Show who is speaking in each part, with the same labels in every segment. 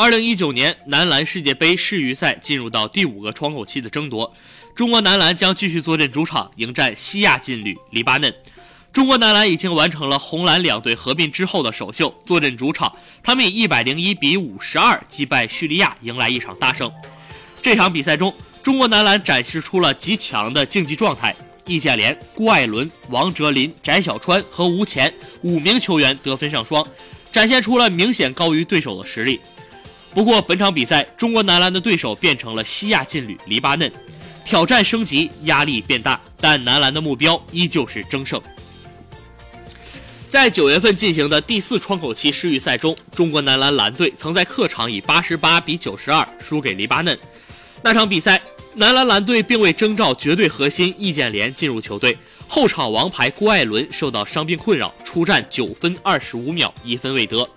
Speaker 1: 二零一九年男篮世界杯世预赛进入到第五个窗口期的争夺，中国男篮将继续坐镇主场迎战西亚劲旅黎巴嫩。中国男篮已经完成了红蓝两队合并之后的首秀，坐镇主场，他们以一百零一比五十二击败叙利亚，迎来一场大胜。这场比赛中，中国男篮展示出了极强的竞技状态，易建联、郭艾伦、王哲林、翟小川和吴前五名球员得分上双，展现出了明显高于对手的实力。不过，本场比赛中国男篮的对手变成了西亚劲旅黎巴嫩，挑战升级，压力变大，但男篮的目标依旧是争胜。在九月份进行的第四窗口期世预赛中，中国男篮蓝队曾在客场以八十八比九十二输给黎巴嫩。那场比赛，男篮蓝队并未征召绝对核心易建联进入球队，后场王牌郭艾伦受到伤病困扰，出战九分二十五秒，一分未得。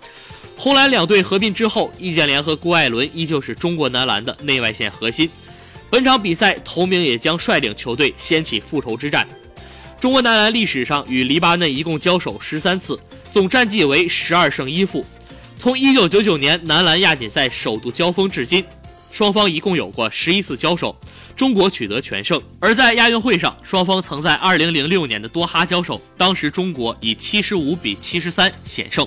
Speaker 1: 红蓝两队合并之后，易建联和郭艾伦依旧是中国男篮的内外线核心。本场比赛，头名也将率领球队掀起复仇之战。中国男篮历史上与黎巴嫩一共交手十三次，总战绩为十二胜一负。从一九九九年男篮亚锦赛首度交锋至今，双方一共有过十一次交手，中国取得全胜。而在亚运会上，双方曾在二零零六年的多哈交手，当时中国以七十五比七十三险胜。